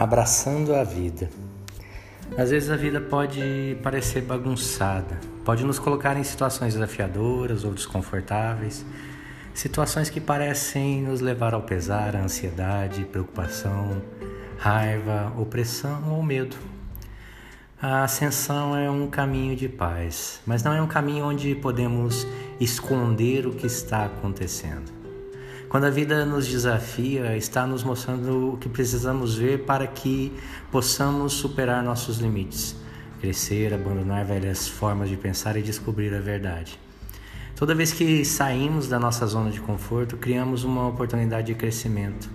Abraçando a vida. Às vezes a vida pode parecer bagunçada, pode nos colocar em situações desafiadoras ou desconfortáveis, situações que parecem nos levar ao pesar, à ansiedade, preocupação, raiva, opressão ou medo. A ascensão é um caminho de paz, mas não é um caminho onde podemos esconder o que está acontecendo. Quando a vida nos desafia, está nos mostrando o que precisamos ver para que possamos superar nossos limites, crescer, abandonar velhas formas de pensar e descobrir a verdade. Toda vez que saímos da nossa zona de conforto, criamos uma oportunidade de crescimento.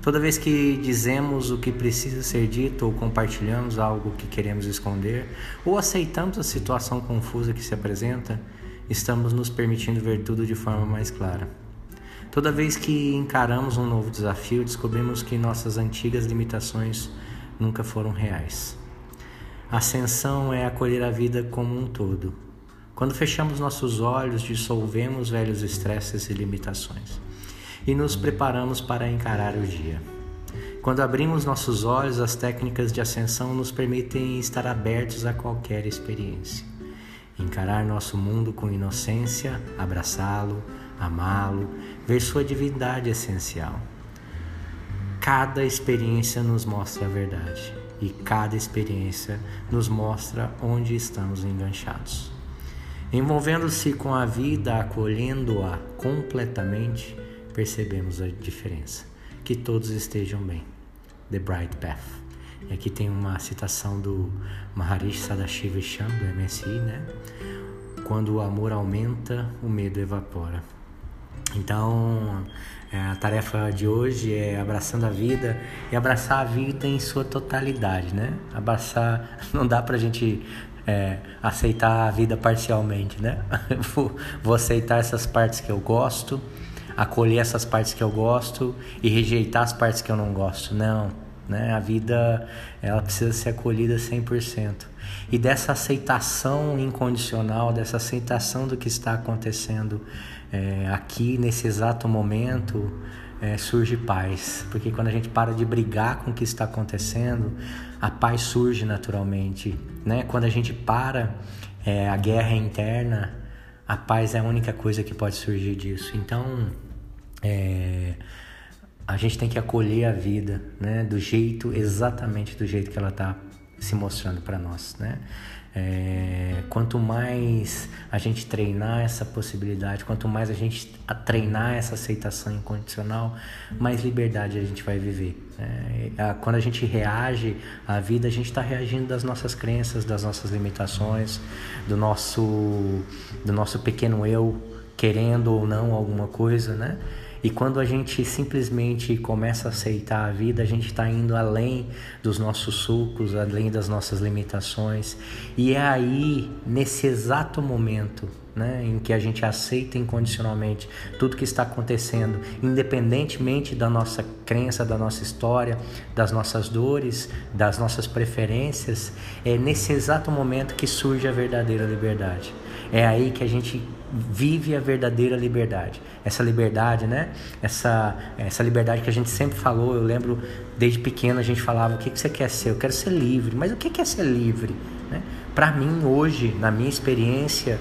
Toda vez que dizemos o que precisa ser dito ou compartilhamos algo que queremos esconder ou aceitamos a situação confusa que se apresenta, estamos nos permitindo ver tudo de forma mais clara. Toda vez que encaramos um novo desafio, descobrimos que nossas antigas limitações nunca foram reais. ascensão é acolher a vida como um todo. Quando fechamos nossos olhos, dissolvemos velhos estresses e limitações e nos preparamos para encarar o dia. Quando abrimos nossos olhos, as técnicas de ascensão nos permitem estar abertos a qualquer experiência. Encarar nosso mundo com inocência, abraçá-lo, amá-lo, ver sua divindade essencial. Cada experiência nos mostra a verdade e cada experiência nos mostra onde estamos enganchados. Envolvendo-se com a vida, acolhendo-a completamente, percebemos a diferença. Que todos estejam bem. The Bright Path. E aqui tem uma citação do Maharishi Sadashiva Cham, do MSI, né? Quando o amor aumenta, o medo evapora. Então, é, a tarefa de hoje é abraçando a vida e abraçar a vida em sua totalidade, né? Abraçar, não dá pra gente é, aceitar a vida parcialmente, né? vou, vou aceitar essas partes que eu gosto, acolher essas partes que eu gosto e rejeitar as partes que eu não gosto. Não, né? A vida ela precisa ser acolhida 100%. E dessa aceitação incondicional, dessa aceitação do que está acontecendo é, aqui nesse exato momento, é, surge paz. Porque quando a gente para de brigar com o que está acontecendo, a paz surge naturalmente. Né? Quando a gente para é, a guerra interna, a paz é a única coisa que pode surgir disso. Então, é, a gente tem que acolher a vida, né, do jeito exatamente do jeito que ela está se mostrando para nós, né? É, quanto mais a gente treinar essa possibilidade, quanto mais a gente treinar essa aceitação incondicional, mais liberdade a gente vai viver. É, quando a gente reage à vida, a gente está reagindo das nossas crenças, das nossas limitações, do nosso, do nosso pequeno eu querendo ou não alguma coisa, né? E quando a gente simplesmente começa a aceitar a vida, a gente está indo além dos nossos sulcos, além das nossas limitações. E é aí, nesse exato momento, né, em que a gente aceita incondicionalmente tudo que está acontecendo, independentemente da nossa crença, da nossa história, das nossas dores, das nossas preferências, é nesse exato momento que surge a verdadeira liberdade. É aí que a gente vive a verdadeira liberdade. Essa liberdade, né? Essa, essa liberdade que a gente sempre falou, eu lembro desde pequeno a gente falava: o que, que você quer ser? Eu quero ser livre. Mas o que é ser livre? Né? Para mim, hoje, na minha experiência,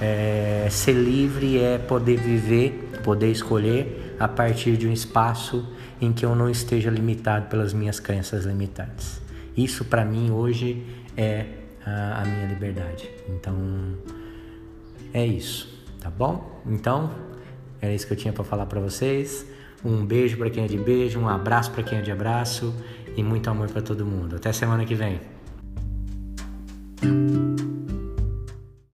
é, ser livre é poder viver, poder escolher a partir de um espaço em que eu não esteja limitado pelas minhas crenças limitantes. Isso, para mim, hoje é a, a minha liberdade. Então é isso, tá bom? Então, era isso que eu tinha para falar para vocês. Um beijo para quem é de beijo, um abraço para quem é de abraço e muito amor para todo mundo. Até semana que vem.